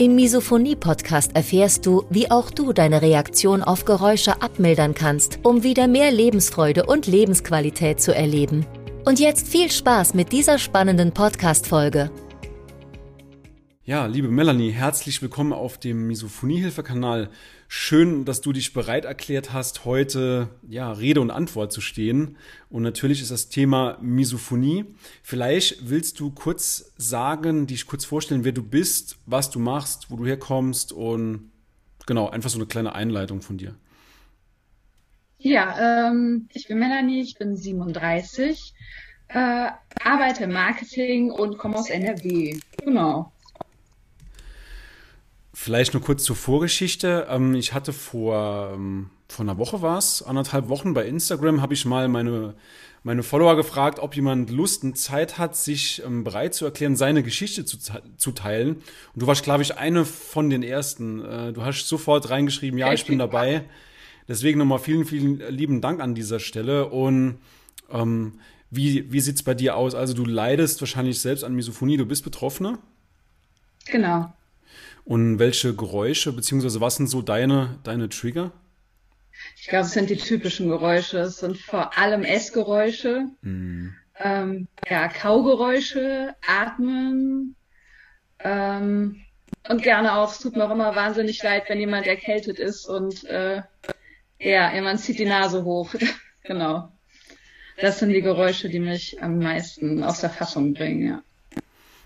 Im Misophonie-Podcast erfährst du, wie auch du deine Reaktion auf Geräusche abmildern kannst, um wieder mehr Lebensfreude und Lebensqualität zu erleben. Und jetzt viel Spaß mit dieser spannenden Podcast-Folge. Ja, liebe Melanie, herzlich willkommen auf dem Misophonie-Hilfe-Kanal. Schön, dass du dich bereit erklärt hast, heute ja, Rede und Antwort zu stehen. Und natürlich ist das Thema Misophonie. Vielleicht willst du kurz sagen, dich kurz vorstellen, wer du bist, was du machst, wo du herkommst und genau, einfach so eine kleine Einleitung von dir. Ja, ähm, ich bin Melanie, ich bin 37, äh, arbeite im Marketing und komme aus NRW. Genau. Vielleicht nur kurz zur Vorgeschichte. Ähm, ich hatte vor, ähm, vor einer Woche war es, anderthalb Wochen bei Instagram, habe ich mal meine, meine Follower gefragt, ob jemand Lust und Zeit hat, sich ähm, bereit zu erklären, seine Geschichte zu, zu teilen. Und du warst, glaube ich, eine von den ersten. Äh, du hast sofort reingeschrieben, ja, ich bin dabei. Deswegen nochmal vielen, vielen lieben Dank an dieser Stelle. Und ähm, wie, wie sieht's bei dir aus? Also du leidest wahrscheinlich selbst an Misophonie, du bist Betroffene? Genau. Und welche Geräusche, beziehungsweise was sind so deine, deine Trigger? Ich glaube, es sind die typischen Geräusche. Es sind vor allem Essgeräusche, mm. ähm, ja, Kaugeräusche, Atmen ähm, und gerne auch, es tut mir auch immer wahnsinnig leid, wenn jemand erkältet ist und äh, ja, jemand zieht die Nase hoch. genau. Das sind die Geräusche, die mich am meisten aus der Fassung bringen, ja.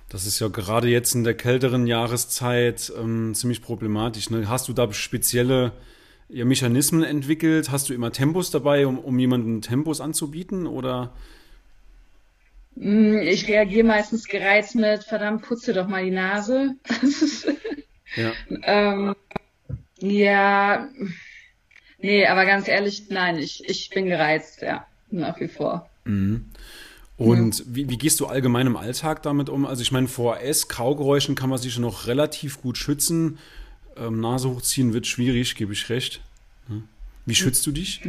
Das ist ja gerade jetzt in der kälteren Jahreszeit ähm, ziemlich problematisch. Ne? Hast du da spezielle ja, Mechanismen entwickelt? Hast du immer Tempos dabei, um, um jemanden Tempos anzubieten? Oder? Mm, ich reagiere meistens gereizt mit, verdammt, putze doch mal die Nase. ja. ähm, ja, nee, aber ganz ehrlich, nein, ich, ich bin gereizt, ja, nach wie vor. Mhm. Und ja. wie, wie gehst du allgemein im Alltag damit um? Also ich meine, vor S, Kaugeräuschen kann man sich noch relativ gut schützen. Ähm, Nase hochziehen wird schwierig, gebe ich recht. Wie schützt du dich?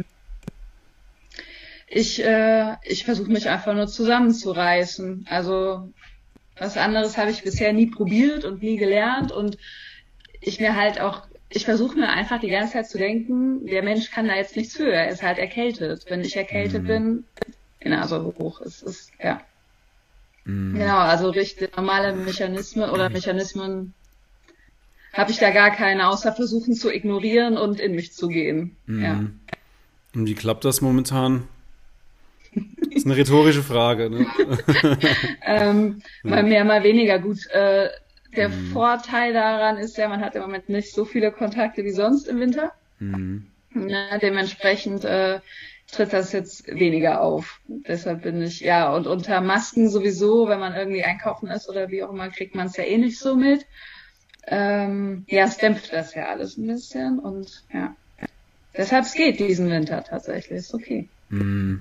Ich, äh, ich versuche mich einfach nur zusammenzureißen. Also was anderes habe ich bisher nie probiert und nie gelernt und ich mir halt auch, ich versuche mir einfach die ganze Zeit zu denken, der Mensch kann da jetzt nichts für, er ist halt erkältet. Wenn ich erkältet mhm. bin, die Nase hoch. Es ist, ja. Mm. Genau, also richtig normale Mechanismen oder Mechanismen habe ich da gar keine, außer versuchen zu ignorieren und in mich zu gehen. Mm. Ja. Und wie klappt das momentan? Das ist eine rhetorische Frage. Ne? ähm, mal mehr, mal weniger gut. Äh, der mm. Vorteil daran ist ja, man hat im Moment nicht so viele Kontakte wie sonst im Winter. Mm. Ja, dementsprechend äh, tritt das jetzt weniger auf. Deshalb bin ich, ja, und unter Masken sowieso, wenn man irgendwie einkaufen ist oder wie auch immer, kriegt man es ja eh nicht so mit. Ähm, ja, es dämpft das ja alles ein bisschen und ja. Deshalb es geht diesen Winter tatsächlich, ist okay. Mm.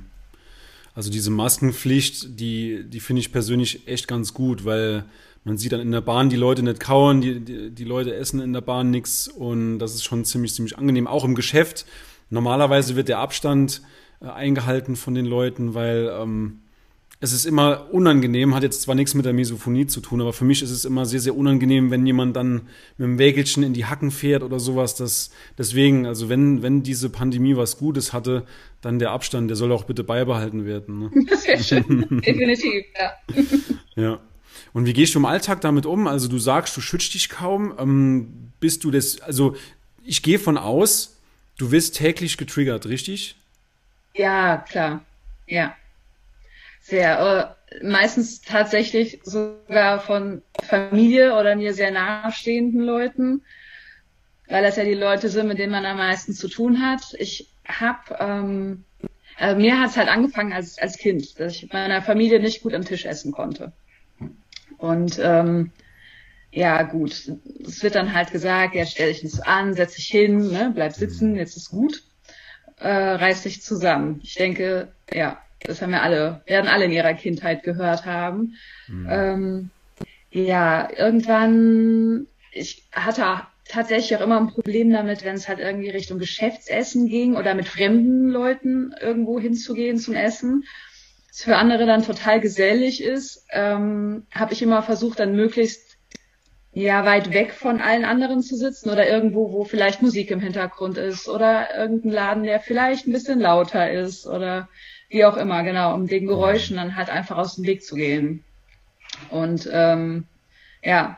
Also diese Maskenpflicht, die, die finde ich persönlich echt ganz gut, weil man sieht dann in der Bahn die Leute nicht kauen, die, die, die Leute essen in der Bahn nichts und das ist schon ziemlich, ziemlich angenehm. Auch im Geschäft Normalerweise wird der Abstand äh, eingehalten von den Leuten, weil ähm, es ist immer unangenehm, hat jetzt zwar nichts mit der Misophonie zu tun, aber für mich ist es immer sehr, sehr unangenehm, wenn jemand dann mit dem Wägelchen in die Hacken fährt oder sowas. Das, deswegen, also wenn, wenn diese Pandemie was Gutes hatte, dann der Abstand, der soll auch bitte beibehalten werden. Ne? Das wäre schön, definitiv, ja. ja. Und wie gehst du im Alltag damit um? Also du sagst, du schützt dich kaum. Ähm, bist du das, also ich gehe von aus, Du wirst täglich getriggert, richtig? Ja, klar. Ja. Sehr. Äh, meistens tatsächlich sogar von Familie oder mir sehr nahestehenden Leuten, weil das ja die Leute sind, mit denen man am meisten zu tun hat. Ich habe, ähm, also mir hat es halt angefangen als, als Kind, dass ich mit meiner Familie nicht gut am Tisch essen konnte. Und ähm, ja gut, es wird dann halt gesagt, ja, stell dich nicht so an, setz dich hin, ne, bleib sitzen, mhm. jetzt ist gut, äh, reiß dich zusammen. Ich denke, ja, das haben wir alle, werden alle in ihrer Kindheit gehört haben. Mhm. Ähm, ja, irgendwann, ich hatte tatsächlich auch immer ein Problem damit, wenn es halt irgendwie Richtung Geschäftsessen ging oder mit fremden Leuten irgendwo hinzugehen zum Essen. Was für andere dann total gesellig ist, ähm, habe ich immer versucht, dann möglichst ja weit weg von allen anderen zu sitzen oder irgendwo, wo vielleicht Musik im Hintergrund ist oder irgendein Laden, der vielleicht ein bisschen lauter ist oder wie auch immer, genau, um den Geräuschen dann halt einfach aus dem Weg zu gehen. Und ähm, ja,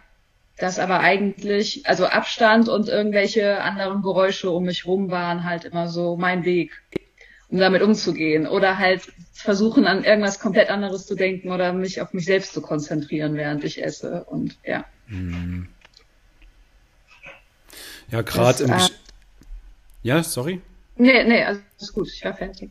das aber eigentlich, also Abstand und irgendwelche anderen Geräusche um mich rum waren halt immer so mein Weg, um damit umzugehen. Oder halt versuchen, an irgendwas komplett anderes zu denken oder mich auf mich selbst zu konzentrieren, während ich esse. Und ja. Ja, gerade im. Äh, ja, sorry? Nee, nee, also ist gut, ich war fertig.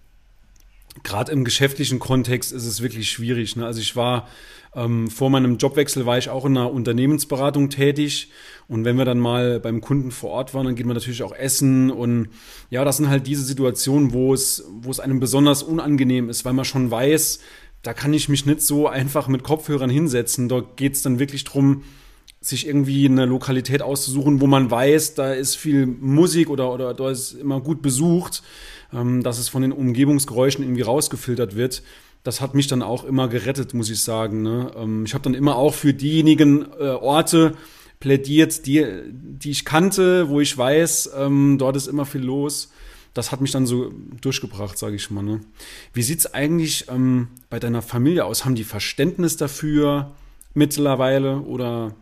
Gerade im geschäftlichen Kontext ist es wirklich schwierig. Ne? Also ich war ähm, vor meinem Jobwechsel war ich auch in einer Unternehmensberatung tätig. Und wenn wir dann mal beim Kunden vor Ort waren, dann geht man natürlich auch essen. Und ja, das sind halt diese Situationen, wo es, wo es einem besonders unangenehm ist, weil man schon weiß, da kann ich mich nicht so einfach mit Kopfhörern hinsetzen. Dort geht es dann wirklich drum, sich irgendwie eine Lokalität auszusuchen, wo man weiß, da ist viel Musik oder, oder da ist immer gut besucht, ähm, dass es von den Umgebungsgeräuschen irgendwie rausgefiltert wird das hat mich dann auch immer gerettet, muss ich sagen. Ne? Ähm, ich habe dann immer auch für diejenigen äh, Orte plädiert, die, die ich kannte, wo ich weiß, ähm, dort ist immer viel los. Das hat mich dann so durchgebracht, sage ich mal. Ne? Wie sieht's eigentlich ähm, bei deiner Familie aus? Haben die Verständnis dafür mittlerweile oder?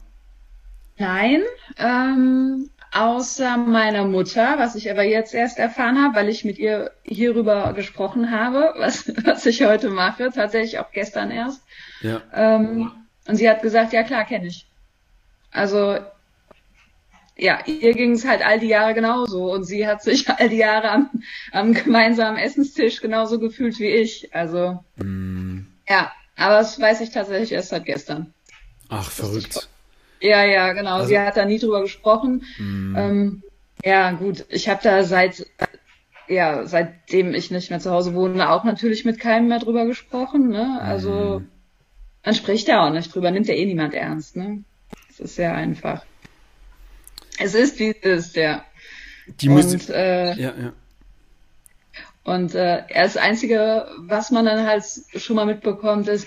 Nein, ähm, außer meiner Mutter, was ich aber jetzt erst erfahren habe, weil ich mit ihr hierüber gesprochen habe, was, was ich heute mache, tatsächlich auch gestern erst. Ja. Ähm, und sie hat gesagt, ja klar, kenne ich. Also ja, ihr ging es halt all die Jahre genauso und sie hat sich all die Jahre am, am gemeinsamen Essenstisch genauso gefühlt wie ich. Also mm. ja, aber das weiß ich tatsächlich erst seit gestern. Ach, verrückt. Ja, ja, genau. Also, Sie hat da nie drüber gesprochen. Mm. Ähm, ja, gut. Ich habe da seit, ja, seitdem ich nicht mehr zu Hause wohne, auch natürlich mit keinem mehr drüber gesprochen. Ne? Also mm. man spricht ja auch nicht drüber, nimmt ja eh niemand ernst. Ne? Es ist sehr einfach. Es ist, wie es ist, ja. Die Musik. Und, äh, ja, ja. Und äh, das Einzige, was man dann halt schon mal mitbekommt, ist,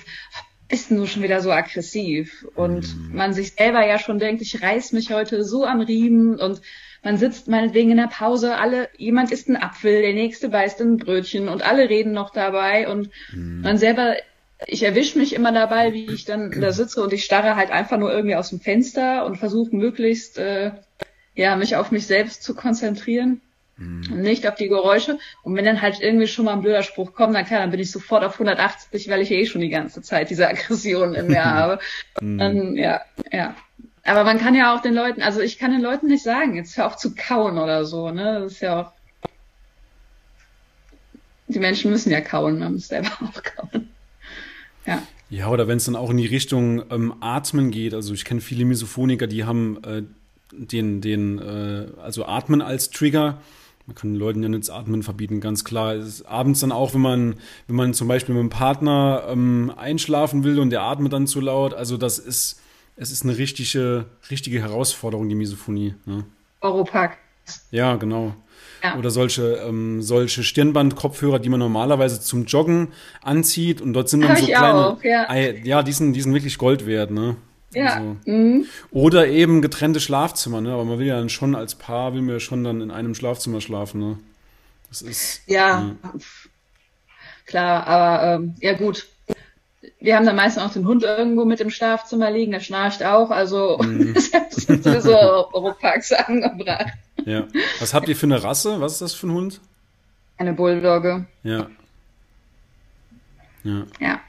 ist nur schon wieder so aggressiv und mhm. man sich selber ja schon denkt, ich reiß mich heute so am Riemen und man sitzt meinetwegen in der Pause, alle, jemand isst einen Apfel, der nächste beißt ein Brötchen und alle reden noch dabei und mhm. man selber, ich erwische mich immer dabei, wie ich dann da sitze und ich starre halt einfach nur irgendwie aus dem Fenster und versuche möglichst, äh, ja, mich auf mich selbst zu konzentrieren. Mhm. Nicht auf die Geräusche. Und wenn dann halt irgendwie schon mal ein blöder Spruch kommt, dann klar, dann bin ich sofort auf 180, weil ich eh schon die ganze Zeit diese Aggression in mir habe. Mhm. Dann, ja, ja. Aber man kann ja auch den Leuten, also ich kann den Leuten nicht sagen, jetzt hör auf zu kauen oder so, ne? Das ist ja auch. Die Menschen müssen ja kauen, man muss selber auch kauen. Ja. Ja, oder wenn es dann auch in die Richtung ähm, Atmen geht. Also ich kenne viele Misophoniker, die haben äh, den, den, äh, also Atmen als Trigger man kann den Leuten ja nicht Atmen verbieten, ganz klar. Abends dann auch, wenn man, wenn man zum Beispiel mit dem Partner ähm, einschlafen will und der atmet dann zu laut. Also das ist, es ist eine richtige, richtige Herausforderung, die Misophonie. Ne? Europack. Ja, genau. Ja. Oder solche, ähm, solche Stirnband-Kopfhörer, die man normalerweise zum Joggen anzieht und dort sind dann Hab so kleine. Auch, ja, ja die, sind, die sind wirklich Gold wert, ne? Ja. Also, mhm. Oder eben getrennte Schlafzimmer, ne? Aber man will ja dann schon als Paar, will man ja schon dann in einem Schlafzimmer schlafen, ne? Das ist. Ja, ja. klar, aber ähm, ja gut. Wir haben dann meistens auch den Hund irgendwo mit im Schlafzimmer liegen, der schnarcht auch, also mhm. das sind so Europax angebracht. Ja. Was habt ihr für eine Rasse? Was ist das für ein Hund? Eine Bulldogge. Ja. Ja. Ja.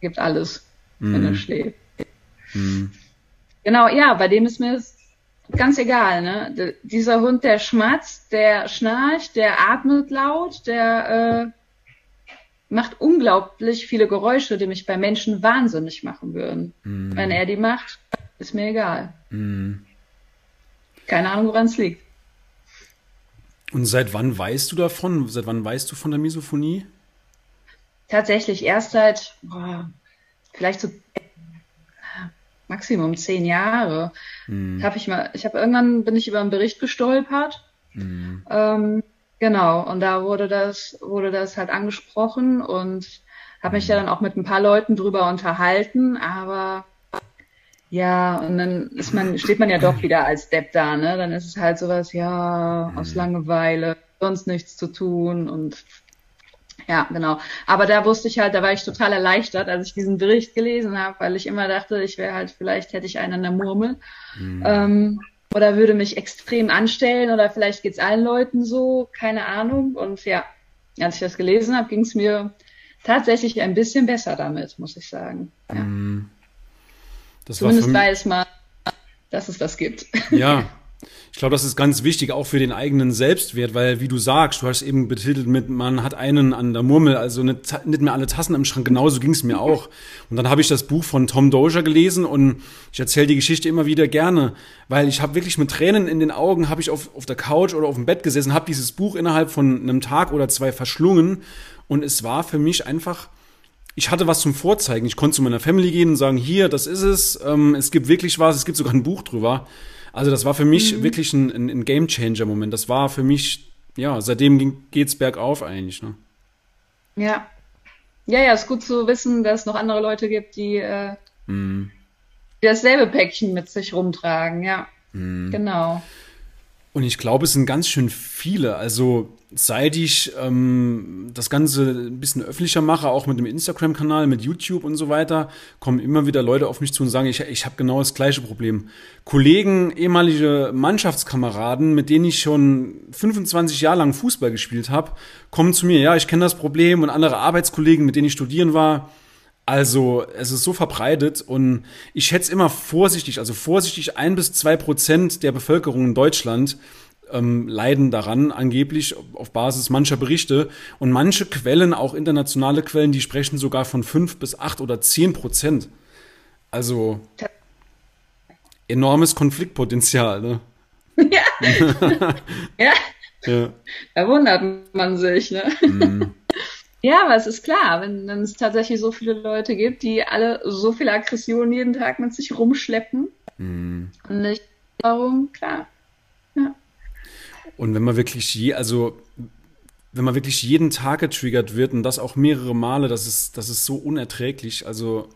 Gibt alles, mhm. wenn er schläft. Mhm. Genau, ja, bei dem ist mir ganz egal, ne? Dieser Hund, der schmatzt, der schnarcht, der atmet laut, der äh, macht unglaublich viele Geräusche, die mich bei Menschen wahnsinnig machen würden, mhm. wenn er die macht. ist mir egal. Mhm. Keine Ahnung, woran es liegt. Und seit wann weißt du davon? Seit wann weißt du von der Misophonie? Tatsächlich erst seit boah, vielleicht so Maximum zehn Jahre. Mhm. Hab ich mal, ich habe irgendwann bin ich über einen Bericht gestolpert. Mhm. Ähm, genau, und da wurde das, wurde das halt angesprochen und habe mich ja dann auch mit ein paar Leuten drüber unterhalten, aber ja, und dann ist man, steht man ja doch wieder als Depp da, ne? Dann ist es halt sowas, ja, aus mhm. Langeweile, sonst nichts zu tun und ja, genau. Aber da wusste ich halt, da war ich total erleichtert, als ich diesen Bericht gelesen habe, weil ich immer dachte, ich wäre halt, vielleicht hätte ich einen an der Murmel. Mhm. Ähm, oder würde mich extrem anstellen oder vielleicht geht's allen Leuten so, keine Ahnung. Und ja, als ich das gelesen habe, ging es mir tatsächlich ein bisschen besser damit, muss ich sagen. Ja. Mhm. Zumindest weiß man, dass es das gibt. Ja, Ich glaube, das ist ganz wichtig, auch für den eigenen Selbstwert, weil, wie du sagst, du hast eben betitelt mit, man hat einen an der Murmel, also nicht, nicht mehr alle Tassen im Schrank, genauso ging es mir auch. Und dann habe ich das Buch von Tom Dozier gelesen und ich erzähle die Geschichte immer wieder gerne, weil ich habe wirklich mit Tränen in den Augen, habe ich auf, auf der Couch oder auf dem Bett gesessen, habe dieses Buch innerhalb von einem Tag oder zwei verschlungen und es war für mich einfach ich hatte was zum Vorzeigen. Ich konnte zu meiner Family gehen und sagen, hier, das ist es, ähm, es gibt wirklich was, es gibt sogar ein Buch drüber. Also das war für mich mhm. wirklich ein, ein, ein Game Changer Moment. Das war für mich, ja, seitdem geht's bergauf eigentlich. Ne? Ja. Ja, ja, ist gut zu wissen, dass es noch andere Leute gibt, die, äh, mhm. die dasselbe Päckchen mit sich rumtragen, ja. Mhm. Genau. Und ich glaube, es sind ganz schön viele. Also seit ich ähm, das Ganze ein bisschen öffentlicher mache, auch mit dem Instagram-Kanal, mit YouTube und so weiter, kommen immer wieder Leute auf mich zu und sagen, ich, ich habe genau das gleiche Problem. Kollegen, ehemalige Mannschaftskameraden, mit denen ich schon 25 Jahre lang Fußball gespielt habe, kommen zu mir, ja, ich kenne das Problem und andere Arbeitskollegen, mit denen ich studieren war, also es ist so verbreitet und ich schätze immer vorsichtig, also vorsichtig ein bis zwei Prozent der Bevölkerung in Deutschland ähm, leiden daran, angeblich auf Basis mancher Berichte. Und manche Quellen, auch internationale Quellen, die sprechen sogar von fünf bis acht oder zehn Prozent. Also enormes Konfliktpotenzial, ne? Ja. ja. ja. Da wundert man sich, ne? Mm. Ja, aber es ist klar, wenn, wenn es tatsächlich so viele Leute gibt, die alle so viel Aggression jeden Tag mit sich rumschleppen. Mm. Und nicht warum, klar. Und wenn man wirklich je, also wenn man wirklich jeden Tag getriggert wird und das auch mehrere Male, das ist, das ist so unerträglich. Also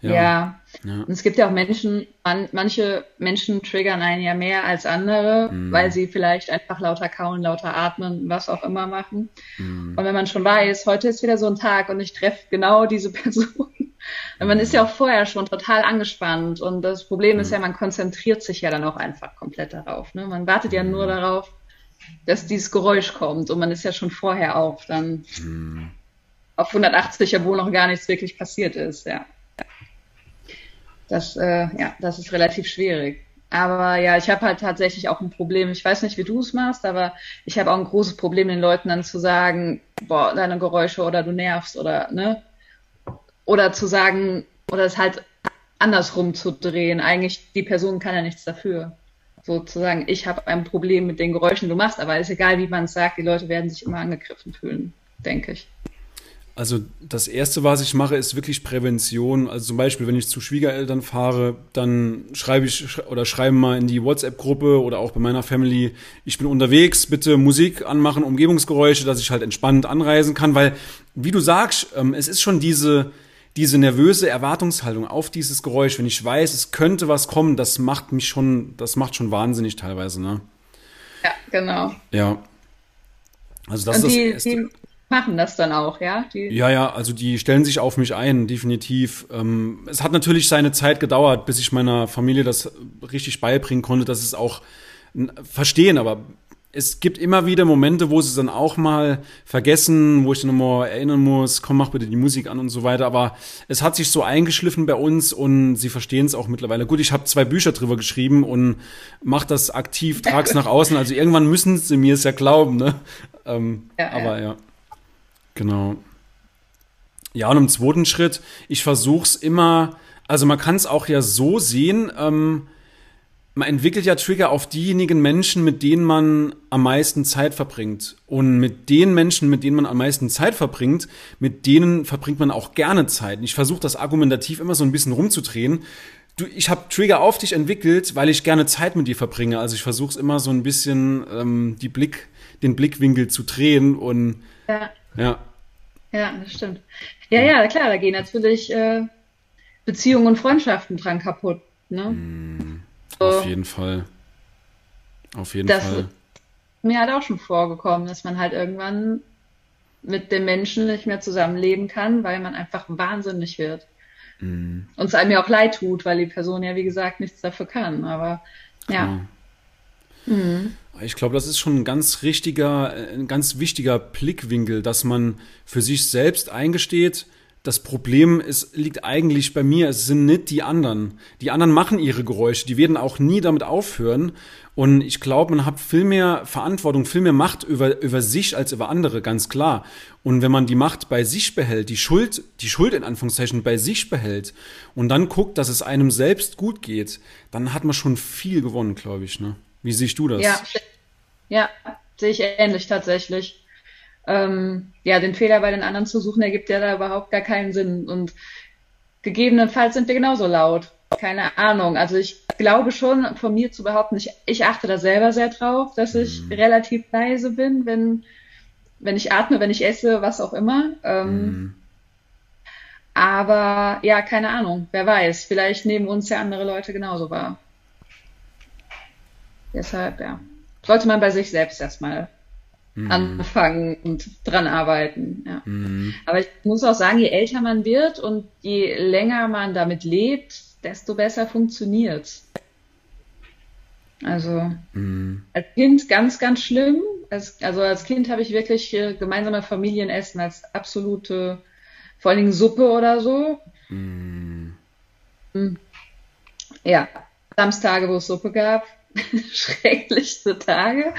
ja. ja. ja. Und es gibt ja auch Menschen, man, manche Menschen triggern einen ja mehr als andere, mm. weil sie vielleicht einfach lauter kauen, lauter atmen, was auch immer machen. Mm. Und wenn man schon weiß, heute ist wieder so ein Tag und ich treffe genau diese Person. Man ist ja auch vorher schon total angespannt und das Problem ist ja, man konzentriert sich ja dann auch einfach komplett darauf. Ne? Man wartet ja nur mm. darauf, dass dieses Geräusch kommt und man ist ja schon vorher auf dann mm. auf 180, obwohl noch gar nichts wirklich passiert ist, ja das, äh, ja, das ist relativ schwierig. Aber ja, ich habe halt tatsächlich auch ein Problem. Ich weiß nicht, wie du es machst, aber ich habe auch ein großes Problem, den Leuten dann zu sagen, boah, deine Geräusche oder du nervst oder ne? Oder zu sagen, oder es halt andersrum zu drehen. Eigentlich, die Person kann ja nichts dafür. Sozusagen, ich habe ein Problem mit den Geräuschen, du machst, aber ist egal, wie man es sagt, die Leute werden sich immer angegriffen fühlen, denke ich. Also das Erste, was ich mache, ist wirklich Prävention. Also zum Beispiel, wenn ich zu Schwiegereltern fahre, dann schreibe ich oder schreibe mal in die WhatsApp-Gruppe oder auch bei meiner Family, ich bin unterwegs, bitte Musik anmachen, Umgebungsgeräusche, dass ich halt entspannt anreisen kann. Weil, wie du sagst, ähm, es ist schon diese, diese nervöse Erwartungshaltung auf dieses Geräusch. Wenn ich weiß, es könnte was kommen, das macht mich schon, das macht schon wahnsinnig teilweise, ne? Ja, genau. Ja. Also das Und die, ist das Erste machen das dann auch, ja? Die ja, ja, also die stellen sich auf mich ein, definitiv. Ähm, es hat natürlich seine Zeit gedauert, bis ich meiner Familie das richtig beibringen konnte, dass es auch verstehen, aber es gibt immer wieder Momente, wo sie es dann auch mal vergessen, wo ich dann nochmal erinnern muss, komm, mach bitte die Musik an und so weiter. Aber es hat sich so eingeschliffen bei uns und sie verstehen es auch mittlerweile. Gut, ich habe zwei Bücher drüber geschrieben und mach das aktiv, trag's nach außen. Also irgendwann müssen sie mir es ja glauben, ne? Ähm, ja, aber ja. ja. Genau. Ja, und im zweiten Schritt, ich versuche es immer Also man kann es auch ja so sehen, ähm, man entwickelt ja Trigger auf diejenigen Menschen, mit denen man am meisten Zeit verbringt. Und mit den Menschen, mit denen man am meisten Zeit verbringt, mit denen verbringt man auch gerne Zeit. Und ich versuche das argumentativ immer so ein bisschen rumzudrehen. Du, ich habe Trigger auf dich entwickelt, weil ich gerne Zeit mit dir verbringe. Also ich versuche es immer so ein bisschen ähm, die Blick, den Blickwinkel zu drehen und Ja, ja. ja, das stimmt. Ja, ja, klar, da gehen natürlich äh, Beziehungen und Freundschaften dran kaputt. Ne? Auf jeden Fall. Auf jeden Das Fall. mir halt auch schon vorgekommen, dass man halt irgendwann mit dem Menschen nicht mehr zusammenleben kann, weil man einfach wahnsinnig wird. Und es einem ja auch leid tut, weil die Person ja, wie gesagt, nichts dafür kann. Aber ja, Ich glaube, das ist schon ein ganz richtiger, äh, ein ganz wichtiger Blickwinkel, dass man für sich selbst eingesteht, das Problem ist, liegt eigentlich bei mir, es sind nicht die anderen. Die anderen machen ihre Geräusche, die werden auch nie damit aufhören. Und ich glaube, man hat viel mehr Verantwortung, viel mehr Macht über, über sich als über andere, ganz klar. Und wenn man die Macht bei sich behält, die Schuld, die Schuld in Anführungszeichen bei sich behält und dann guckt, dass es einem selbst gut geht, dann hat man schon viel gewonnen, glaube ich. Ne? Wie siehst du das? ja, ja, sehe ich ähnlich tatsächlich. Ähm, ja, den Fehler bei den anderen zu suchen, ergibt ja da überhaupt gar keinen Sinn. Und gegebenenfalls sind wir genauso laut. Keine Ahnung. Also ich glaube schon, von mir zu behaupten, ich, ich achte da selber sehr drauf, dass ich relativ leise bin, wenn, wenn ich atme, wenn ich esse, was auch immer. Ähm, Aber ja, keine Ahnung. Wer weiß. Vielleicht nehmen uns ja andere Leute genauso wahr. Deshalb, ja. Sollte man bei sich selbst erstmal anfangen und dran arbeiten. Ja. Aber ich muss auch sagen, je älter man wird und je länger man damit lebt, desto besser funktioniert's. Also als Kind ganz, ganz schlimm. Als, also als Kind habe ich wirklich äh, gemeinsame Familienessen als absolute, vor allen Dingen Suppe oder so. Mm. Ja, Samstage, wo es Suppe gab, schrecklichste Tage.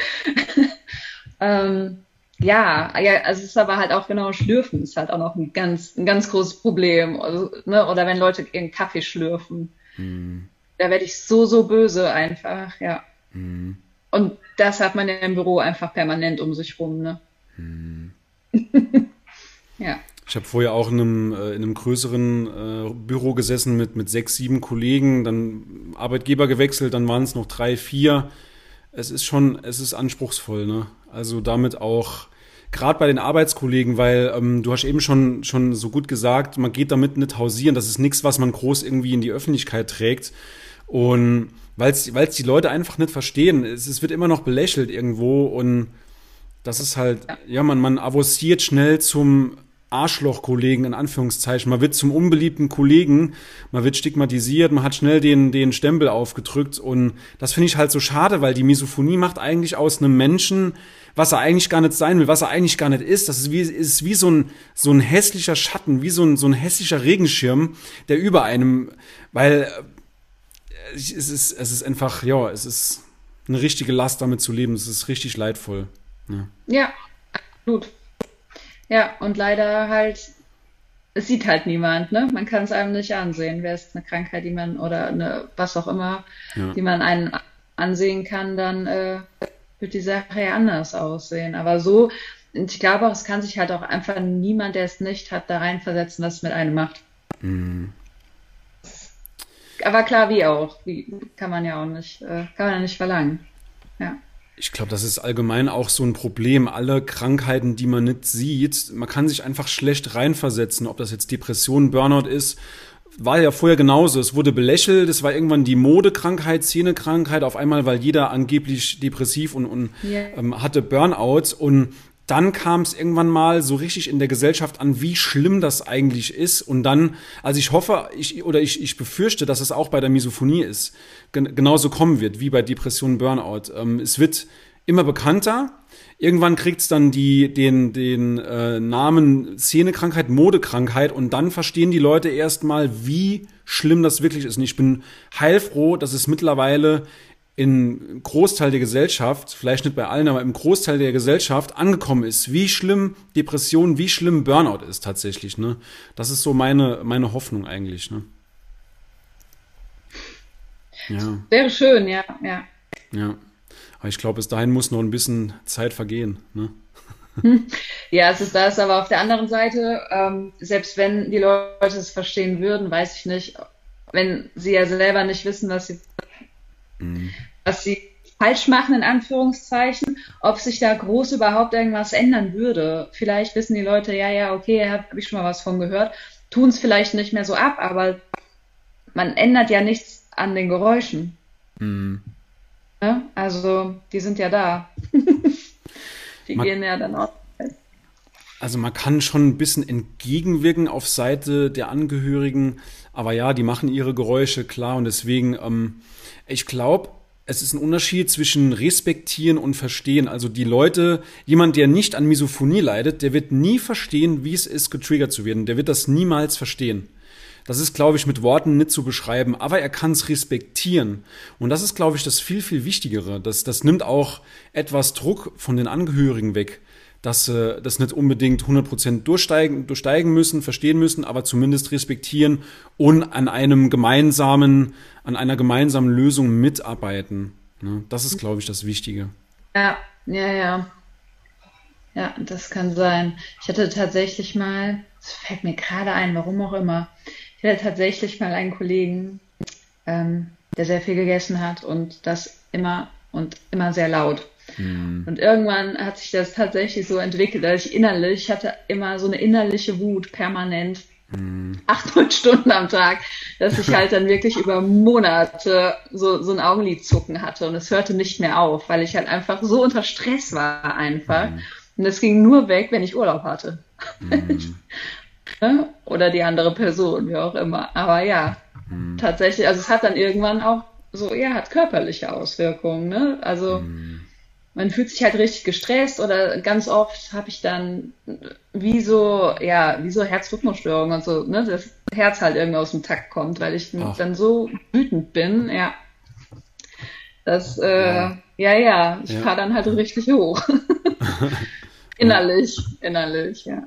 Ähm, ja, ja, also es ist aber halt auch genau Schlürfen ist halt auch noch ein ganz, ein ganz großes Problem. Also, ne, oder wenn Leute ihren Kaffee schlürfen. Da werde ich so, so böse einfach, ja. Und das hat man ja im Büro einfach permanent um sich rum, ne? ja. Ich habe vorher auch in einem, äh, in einem größeren äh, Büro gesessen mit, mit sechs, sieben Kollegen, dann Arbeitgeber gewechselt, dann waren es noch drei, vier. Es ist schon, es ist anspruchsvoll, ne? Also damit auch, gerade bei den Arbeitskollegen, weil ähm, du hast eben schon, schon so gut gesagt, man geht damit nicht hausieren. Das ist nichts, was man groß irgendwie in die Öffentlichkeit trägt. Und weil es die Leute einfach nicht verstehen. Es, es wird immer noch belächelt irgendwo und das ist halt, ja, man, man avanciert schnell zum Arschloch-Kollegen in Anführungszeichen. Man wird zum unbeliebten Kollegen, man wird stigmatisiert, man hat schnell den, den Stempel aufgedrückt und das finde ich halt so schade, weil die Misophonie macht eigentlich aus einem Menschen, was er eigentlich gar nicht sein will, was er eigentlich gar nicht ist. Das ist wie, ist wie so ein, so ein hässlicher Schatten, wie so ein, so ein hässlicher Regenschirm, der über einem, weil äh, es ist, es ist einfach, ja, es ist eine richtige Last, damit zu leben. Es ist richtig leidvoll. Ja. Ja, absolut. Ja, und leider halt, es sieht halt niemand, ne? Man kann es einem nicht ansehen. Wäre es eine Krankheit, die man oder eine, was auch immer, Ja. die man einen ansehen kann, dann äh, wird die Sache ja anders aussehen. Aber so, und ich glaube auch, es kann sich halt auch einfach niemand, der es nicht hat, da reinversetzen, was es mit einem macht. Aber klar, wie auch. Wie kann man ja auch nicht, äh, kann man ja nicht verlangen. Ja. Ich glaube, das ist allgemein auch so ein Problem. Alle Krankheiten, die man nicht sieht, man kann sich einfach schlecht reinversetzen, ob das jetzt Depression, Burnout ist. War ja vorher genauso. Es wurde belächelt, es war irgendwann die Modekrankheit, Zähnekrankheit, auf einmal, weil jeder angeblich depressiv und, und Ja. ähm, hatte Burnout. Und dann kam es irgendwann mal so richtig in der Gesellschaft an, wie schlimm das eigentlich ist. Und dann, also ich hoffe, ich, oder ich, ich befürchte, dass es auch bei der Misophonie ist, gen genauso kommen wird, wie bei Depression, Burnout. Ähm, es wird immer bekannter. Irgendwann kriegt es dann die, den, den äh, Namen Szenekrankheit, Modekrankheit und dann verstehen die Leute erstmal, wie schlimm das wirklich ist. Und ich bin heilfroh, dass es mittlerweile in Großteil der Gesellschaft, vielleicht nicht bei allen, aber im Großteil der Gesellschaft angekommen ist, wie schlimm Depression, wie schlimm Burnout ist tatsächlich. Ne? Das ist so meine, meine Hoffnung eigentlich. Ne? Ja. Wäre schön, ja, ja. Ja. Aber ich glaube, bis dahin muss noch ein bisschen Zeit vergehen. Ne? Ja, es ist das, aber auf der anderen Seite, ähm, selbst wenn die Leute es verstehen würden, weiß ich nicht, wenn sie ja selber nicht wissen, was sie, mhm. Was sie falsch machen, in Anführungszeichen, ob sich da groß überhaupt irgendwas ändern würde. Vielleicht wissen die Leute, ja, ja, okay, habe hab ich schon mal was von gehört, tun es vielleicht nicht mehr so ab, aber man ändert ja nichts an den Geräuschen. Mhm. Ja, also, die sind ja da. die man, gehen ja dann auch. Also man kann schon ein bisschen entgegenwirken auf Seite der Angehörigen, aber ja, die machen ihre Geräusche klar und deswegen, ähm, ich glaube, es ist ein Unterschied zwischen respektieren und verstehen. Also die Leute, jemand, der nicht an Misophonie leidet, der wird nie verstehen, wie es ist, getriggert zu werden. Der wird das niemals verstehen. Das ist, glaube ich, mit Worten nicht zu beschreiben, aber er kann es respektieren. Und das ist, glaube ich, das viel, viel Wichtigere. Das, das nimmt auch etwas Druck von den Angehörigen weg dass sie das nicht unbedingt 100% durchsteigen, durchsteigen müssen, verstehen müssen, aber zumindest respektieren und an einem gemeinsamen, an einer gemeinsamen Lösung mitarbeiten. Ne? Das ist, glaube ich, das Wichtige. Ja, ja, ja. Ja, das kann sein. Ich hatte tatsächlich mal, es fällt mir gerade ein, warum auch immer, ich hatte tatsächlich mal einen Kollegen, ähm, der sehr viel gegessen hat und das immer und immer sehr laut. Mhm. Und irgendwann hat sich das tatsächlich so entwickelt, dass ich innerlich, ich hatte immer so eine innerliche Wut permanent. Mhm. Acht, neun Stunden am Tag, dass ich halt dann wirklich über Monate so, so ein Augenlidzucken hatte und es hörte nicht mehr auf, weil ich halt einfach so unter Stress war einfach. Mhm. Und es ging nur weg, wenn ich Urlaub hatte. Mhm. Oder die andere Person, wie auch immer. Aber ja, mhm. tatsächlich, also es hat dann irgendwann auch so, ja, hat körperliche Auswirkungen, ne? Also, mhm man fühlt sich halt richtig gestresst oder ganz oft habe ich dann wie so, ja, wie so Herzrhythmusstörungen und so, ne, das Herz halt irgendwie aus dem Takt kommt, weil ich Ach. dann so wütend bin, ja. Das, äh, ja, ja, ja ich ja. fahre dann halt richtig hoch. innerlich, innerlich, ja.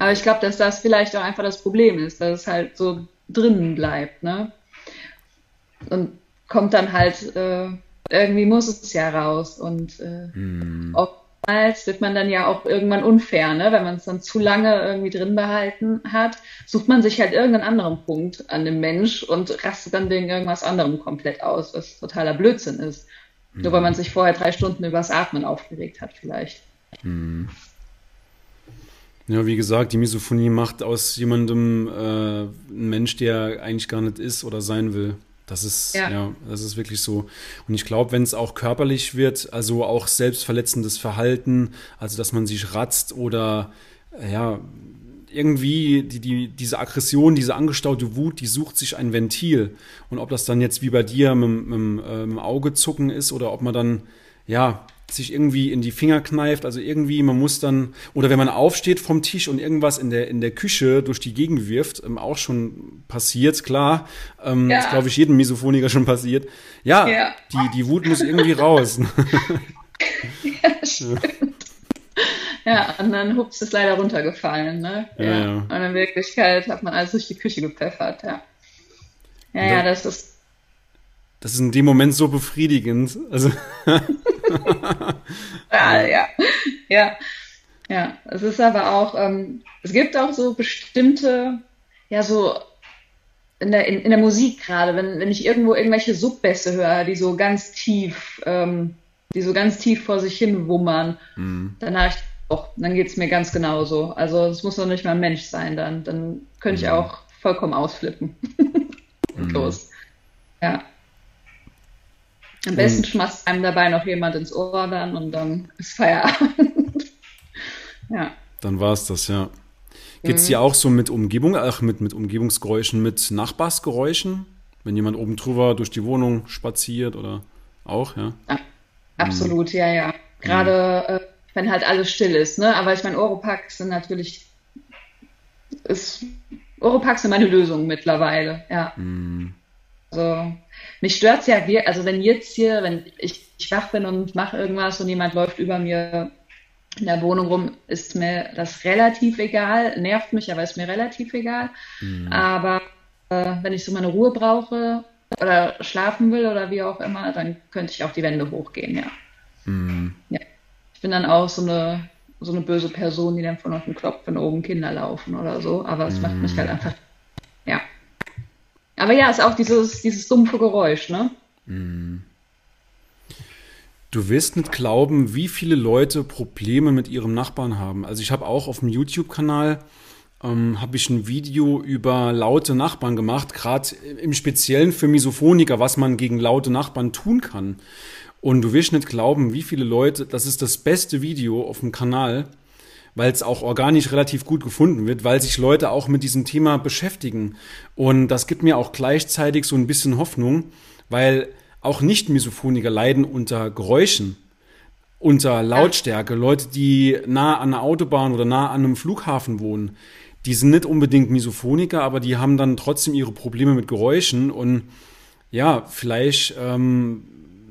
Aber ich glaube, dass das vielleicht auch einfach das Problem ist, dass es halt so drinnen bleibt, ne? Und kommt dann halt äh, irgendwie muss es ja raus. Und äh, mm. oftmals wird man dann ja auch irgendwann unfair, ne? wenn man es dann zu lange irgendwie drin behalten hat, sucht man sich halt irgendeinen anderen Punkt an dem Mensch und rastet dann wegen irgendwas anderem komplett aus, was totaler Blödsinn ist. Mm. Nur weil man sich vorher drei Stunden übers Atmen aufgeregt hat, vielleicht. Mm. Ja, wie gesagt, die Misophonie macht aus jemandem äh, einen Mensch, der eigentlich gar nicht ist oder sein will. Das ist, ja. ja. das ist wirklich so. Und ich glaube, wenn es auch körperlich wird, also auch selbstverletzendes Verhalten, also dass man sich ratzt oder ja, irgendwie die, die, diese Aggression, diese angestaute Wut, die sucht sich ein Ventil. Und ob das dann jetzt wie bei dir mit, mit, mit, äh, mit dem Auge zucken ist oder ob man dann, ja, sich irgendwie in die Finger kneift, also irgendwie, man muss dann, oder wenn man aufsteht vom Tisch und irgendwas in der, in der Küche durch die Gegend wirft, ähm, auch schon passiert, klar, ähm, ja. ist glaube ich jedem Misophoniker schon passiert. Ja, ja, Die, die Wut muss irgendwie raus. ja, stimmt. Ja, und dann hups ist leider runtergefallen, ne? Ja, ja. Und in Wirklichkeit hat man alles durch die Küche gepfeffert, ja. Ja, ja, das ist das ist in dem Moment so befriedigend. Also ja, ja, ja, ja. Es ist aber auch, ähm, es gibt auch so bestimmte, ja, so in der, in, in der Musik gerade, wenn, wenn ich irgendwo irgendwelche Subbässe höre, die so ganz tief, ähm, die so ganz tief vor sich hin wummern, mhm. dann habe ich auch, dann geht's mir ganz genauso. Also es muss noch nicht mal ein Mensch sein, dann, dann könnte ich mhm. auch vollkommen ausflippen. Mhm. los. Ja. Am besten und, schmatzt einem dabei noch jemand ins Ohr dann und dann ist Feierabend. ja. Dann war es das, ja. Geht es mhm. dir auch so mit Umgebung, ach, mit, mit Umgebungsgeräuschen, mit Nachbarsgeräuschen? Wenn jemand oben drüber durch die Wohnung spaziert oder auch, ja? ja absolut, mhm. ja, ja. Gerade mhm. äh, wenn halt alles still ist, ne? Aber ich meine, Oropax sind natürlich, ist, Oropax sind meine Lösung mittlerweile, ja. Mhm. Also mich stört's ja, also wenn jetzt hier, wenn ich, ich wach bin und mache irgendwas und jemand läuft über mir in der Wohnung rum, ist mir das relativ egal, nervt mich, aber ist mir relativ egal. Mhm. Aber äh, wenn ich so meine Ruhe brauche, oder schlafen will oder wie auch immer, dann könnte ich auch die Wände hochgehen, ja. Mhm. ja. Ich bin dann auch so eine, so eine böse Person, die dann von unten klopft, wenn oben Kinder laufen oder so, aber es mhm. macht mich halt einfach, ja. Aber ja, ist auch dieses, dieses dumpfe Geräusch, ne? Mhm. Du wirst nicht glauben, wie viele Leute Probleme mit ihrem Nachbarn haben. Also ich habe auch auf dem YouTube-Kanal ähm, habe ich ein Video über laute Nachbarn gemacht, gerade im Speziellen für Misophoniker, was man gegen laute Nachbarn tun kann. Und du wirst nicht glauben, wie viele Leute, das ist das beste Video auf dem Kanal, weil es auch organisch relativ gut gefunden wird, weil sich Leute auch mit diesem Thema beschäftigen. Und das gibt mir auch gleichzeitig so ein bisschen Hoffnung, weil auch Nicht-Misophoniker leiden unter Geräuschen, unter Lautstärke. Leute, die nah an einer Autobahn oder nah an einem Flughafen wohnen, die sind nicht unbedingt Misophoniker, aber die haben dann trotzdem ihre Probleme mit Geräuschen und ja, vielleicht ähm,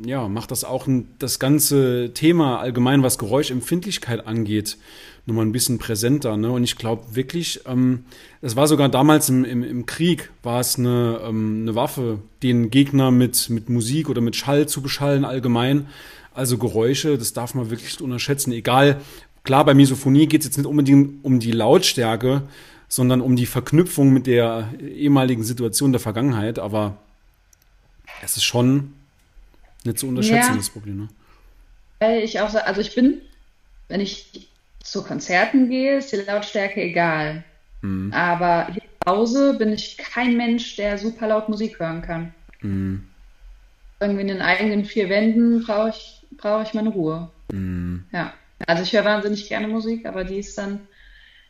ja, macht das auch das ganze Thema allgemein, was Geräuschempfindlichkeit angeht, nochmal ein bisschen präsenter. Ne? Und ich glaube wirklich, ähm, war sogar damals im, im, im Krieg, war es eine, ähm, eine Waffe, den Gegner mit, mit Musik oder mit Schall zu beschallen allgemein. Also Geräusche, das darf man wirklich unterschätzen. Egal, klar, bei Misophonie geht es jetzt nicht unbedingt um die Lautstärke, sondern um die Verknüpfung mit der ehemaligen Situation der Vergangenheit. Aber es ist schon nicht zu unterschätzen, ja. das Problem. Ne? Weil ich auch, also ich bin, wenn ich zu Konzerten gehe, ist die Lautstärke egal. Mhm. Aber hier zu Hause bin ich kein Mensch, der super laut Musik hören kann. Mhm. Irgendwie in den eigenen vier Wänden brauche ich, brauche ich meine Ruhe. Mhm. Ja. Also ich höre wahnsinnig gerne Musik, aber die ist dann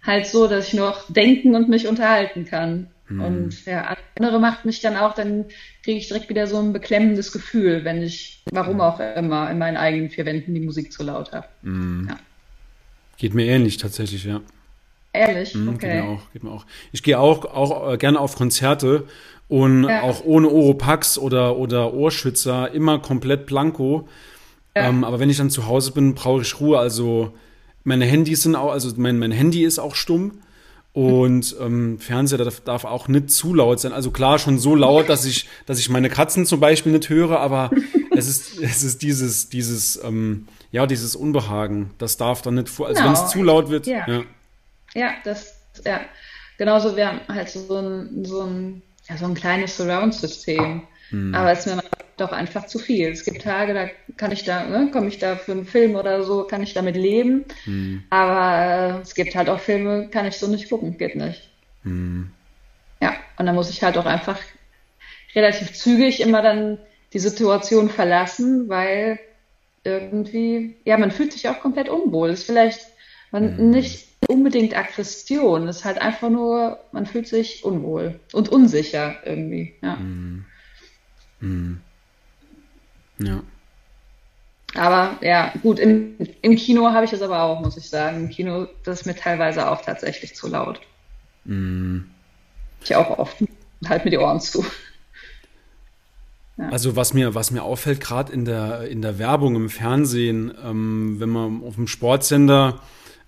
halt so, dass ich nur noch denken und mich unterhalten kann. Mhm. Und ja, andere macht mich dann auch, dann kriege ich direkt wieder so ein beklemmendes Gefühl, wenn ich, warum auch immer, in meinen eigenen vier Wänden die Musik zu laut habe. Mhm. Ja. Geht mir ähnlich tatsächlich, ja. Ehrlich? Mhm, okay. Geht mir auch, geht mir auch. Ich gehe auch, auch äh, gerne auf Konzerte und ja. auch ohne Oropax oder, oder Ohrschützer, immer komplett blanko. Ja. Ähm, aber wenn ich dann zu Hause bin, brauche ich Ruhe. Also meine Handys sind auch, also mein, mein Handy ist auch stumm. Und ähm, Fernseher darf, darf auch nicht zu laut sein. Also klar, schon so laut, dass ich, dass ich meine Katzen zum Beispiel nicht höre, aber es ist, es ist dieses, dieses, ähm, ja, dieses Unbehagen. Das darf dann nicht vor, also genau. wenn es zu laut wird. Ja. ja. Ja, das, ja. Genauso, wir haben halt so ein, so ein, ja, so ein kleines Surround-System. Hm. Aber es ist mir doch einfach zu viel. Es gibt Tage, da kann ich da, ne, komme ich da für einen Film oder so, kann ich damit leben. Hm. Aber äh, es gibt halt auch Filme, kann ich so nicht gucken, geht nicht. Hm. Ja, und dann muss ich halt auch einfach relativ zügig immer dann die Situation verlassen, weil irgendwie, ja, man fühlt sich auch komplett unwohl. Ist vielleicht man hm. nicht unbedingt Aggression, ist halt einfach nur, man fühlt sich unwohl und unsicher irgendwie, ja. Hm. Ja. Aber ja, gut, im, im Kino habe ich es aber auch, muss ich sagen. Im Kino, das ist mir teilweise auch tatsächlich zu laut. Mm. Ich auch oft halt mir die Ohren zu. Ja. Also was mir, was mir auffällt, gerade in der, in der Werbung im Fernsehen, ähm, wenn man auf dem Sportsender,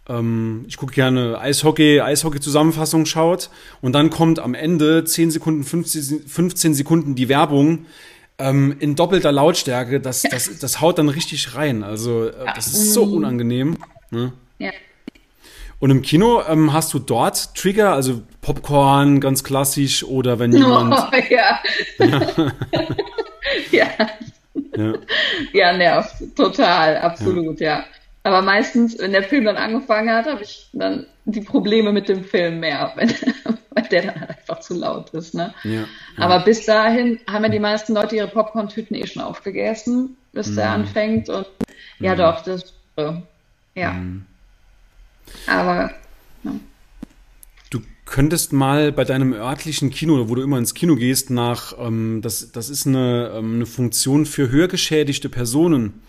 ähm, ich gucke gerne Eishockey, Eishockey-Zusammenfassung schaut und dann kommt am Ende 10 Sekunden, 15, 15 Sekunden die Werbung ähm, in doppelter Lautstärke, das, das, das haut dann richtig rein. Also äh, das ist so unangenehm. Ne? Ja. Und im Kino ähm, hast du dort Trigger, also Popcorn ganz klassisch oder wenn jemand. Oh, ja. ja. ja. ja. Ja, nervt. Total, absolut, ja. ja. Aber meistens, wenn der Film dann angefangen hat, habe ich dann die Probleme mit dem Film mehr, wenn, der dann halt einfach zu laut ist. Ne? Ja, ja. Aber bis dahin haben ja die meisten Leute ihre Popcorn-Tüten eh schon aufgegessen, bis mm. der mhm. anfängt. Und ja, mm. doch, das äh, ja. Mm. Aber ja. Du könntest mal bei deinem örtlichen Kino, wo du immer ins Kino gehst, nach, ähm, das, das ist eine, ähm, eine Funktion für hörgeschädigte Personen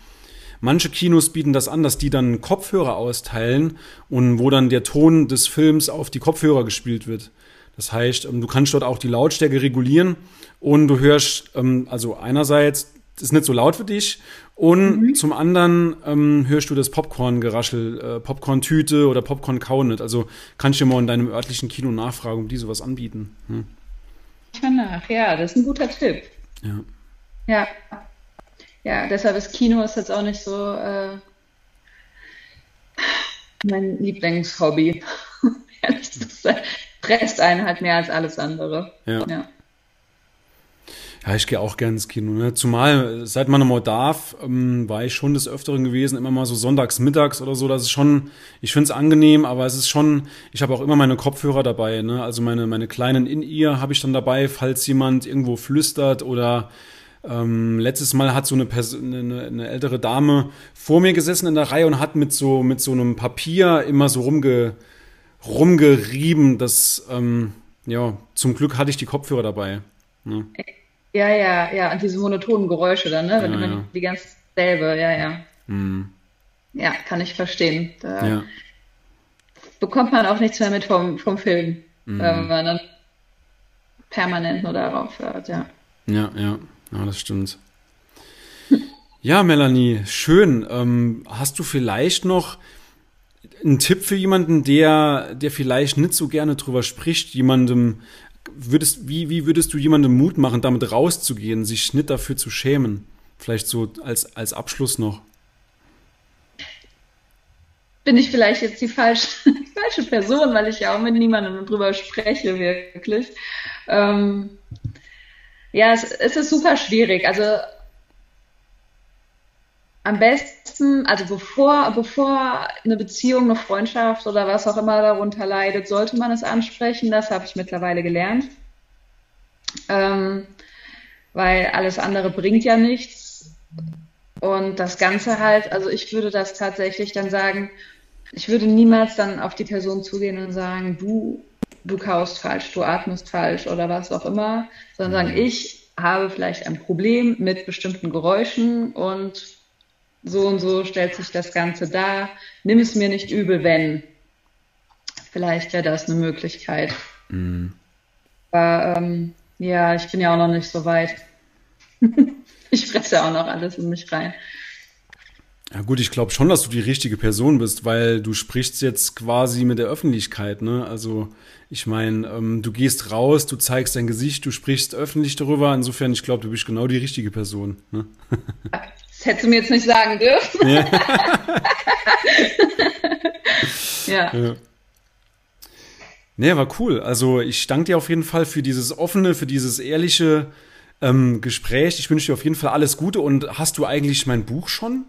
Manche Kinos bieten das an, dass die dann Kopfhörer austeilen und wo dann der Ton des Films auf die Kopfhörer gespielt wird. Das heißt, ähm, du kannst dort auch die Lautstärke regulieren und du hörst, ähm, also einerseits ist nicht so laut für dich und mhm. zum anderen ähm, hörst du das Popcorn-Geraschel, äh, Popcorn-Tüte oder Popcorn-Kauen nicht. Also kannst du mal in deinem örtlichen Kino nachfragen, ob die sowas anbieten. Hm. Nach, ja, das ist ein guter Tipp. Ja. Ja. Ja, deshalb ist Kino ist jetzt auch nicht so äh, mein Lieblingshobby. Ehrlich sein. Stresst einen halt mehr als alles andere. Ja. ja. Ja, ich gehe auch gerne ins Kino. Ne? Zumal seit man mal darf, ähm, war ich schon des Öfteren gewesen, immer mal so sonntags, mittags oder so. Das ist schon, ich finde es angenehm, aber es ist schon, ich habe auch immer meine Kopfhörer dabei. Ne? Also meine, meine kleinen In-Ear habe ich dann dabei, falls jemand irgendwo flüstert oder ähm, letztes Mal hat so eine, Person, eine, eine, ältere Dame vor mir gesessen in der Reihe und hat mit so, mit so einem Papier immer so rumge, rumgerieben. Das, ähm, ja, zum Glück hatte ich die Kopfhörer dabei. Ne? Ja, ja, ja, und diese monotonen Geräusche dann, ne? Wenn ja, ja. die ganz selbe, ja, ja. Mhm. Ja, kann ich verstehen. Da ja. bekommt man auch nichts mehr mit vom, vom Film, mhm. wenn man dann permanent nur darauf hört, ja. Ja, ja, ja, das stimmt. Ja, Melanie, schön. Ähm, hast du vielleicht noch einen Tipp für jemanden, der, der vielleicht nicht so gerne drüber spricht, jemandem, würdest, wie, wie würdest du jemandem Mut machen, damit rauszugehen, sich nicht dafür zu schämen? Vielleicht so als, als Abschluss noch. Bin ich vielleicht jetzt die falsche, die falsche Person, weil ich ja auch mit niemandem drüber spreche, wirklich. Ähm, ja, es, es ist super schwierig. Also am besten, also bevor, bevor eine Beziehung, eine Freundschaft oder was auch immer darunter leidet, sollte man es ansprechen. Das habe ich mittlerweile gelernt. Ähm, weil alles andere bringt ja nichts. Und das Ganze halt, also ich würde das tatsächlich dann sagen, ich würde niemals dann auf die Person zugehen und sagen, du, du kaust falsch, du atmest falsch oder was auch immer, sondern sagen, ich habe vielleicht ein Problem mit bestimmten Geräuschen und so und so stellt sich das Ganze dar. Nimm es mir nicht übel, wenn. Vielleicht wäre das eine Möglichkeit. Mhm. Aber ähm, ja, ich bin ja auch noch nicht so weit. ich fresse auch noch alles in mich rein. Ja gut, ich glaube schon, dass du die richtige Person bist, weil du sprichst jetzt quasi mit der Öffentlichkeit, ne? Also ich meine, ähm, du gehst raus, du zeigst dein Gesicht, du sprichst öffentlich darüber. Insofern, ich glaube, du bist genau die richtige Person. Ne? Das hättest du mir jetzt nicht sagen dürfen. Ja. ja. ja. Nee, war cool. Also ich danke dir auf jeden Fall für dieses offene, für dieses ehrliche ähm, Gespräch. Ich wünsche dir auf jeden Fall alles Gute. Und hast du eigentlich mein Buch schon?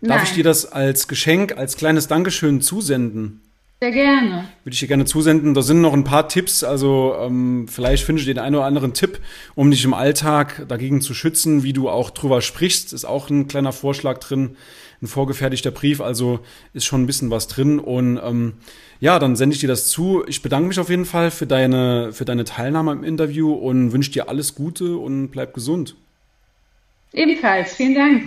Darf Nein. ich dir das als Geschenk, als kleines Dankeschön zusenden? Sehr gerne. Würde ich dir gerne zusenden. Da sind noch ein paar Tipps. Also ähm, vielleicht findest du den einen oder anderen Tipp, um dich im Alltag dagegen zu schützen, wie du auch drüber sprichst. Ist auch ein kleiner Vorschlag drin, ein vorgefertigter Brief. Also ist schon ein bisschen was drin. Und ähm, ja, dann sende ich dir das zu. Ich bedanke mich auf jeden Fall für deine, für deine Teilnahme im Interview und wünsche dir alles Gute und bleib gesund. Ebenfalls. Vielen Dank.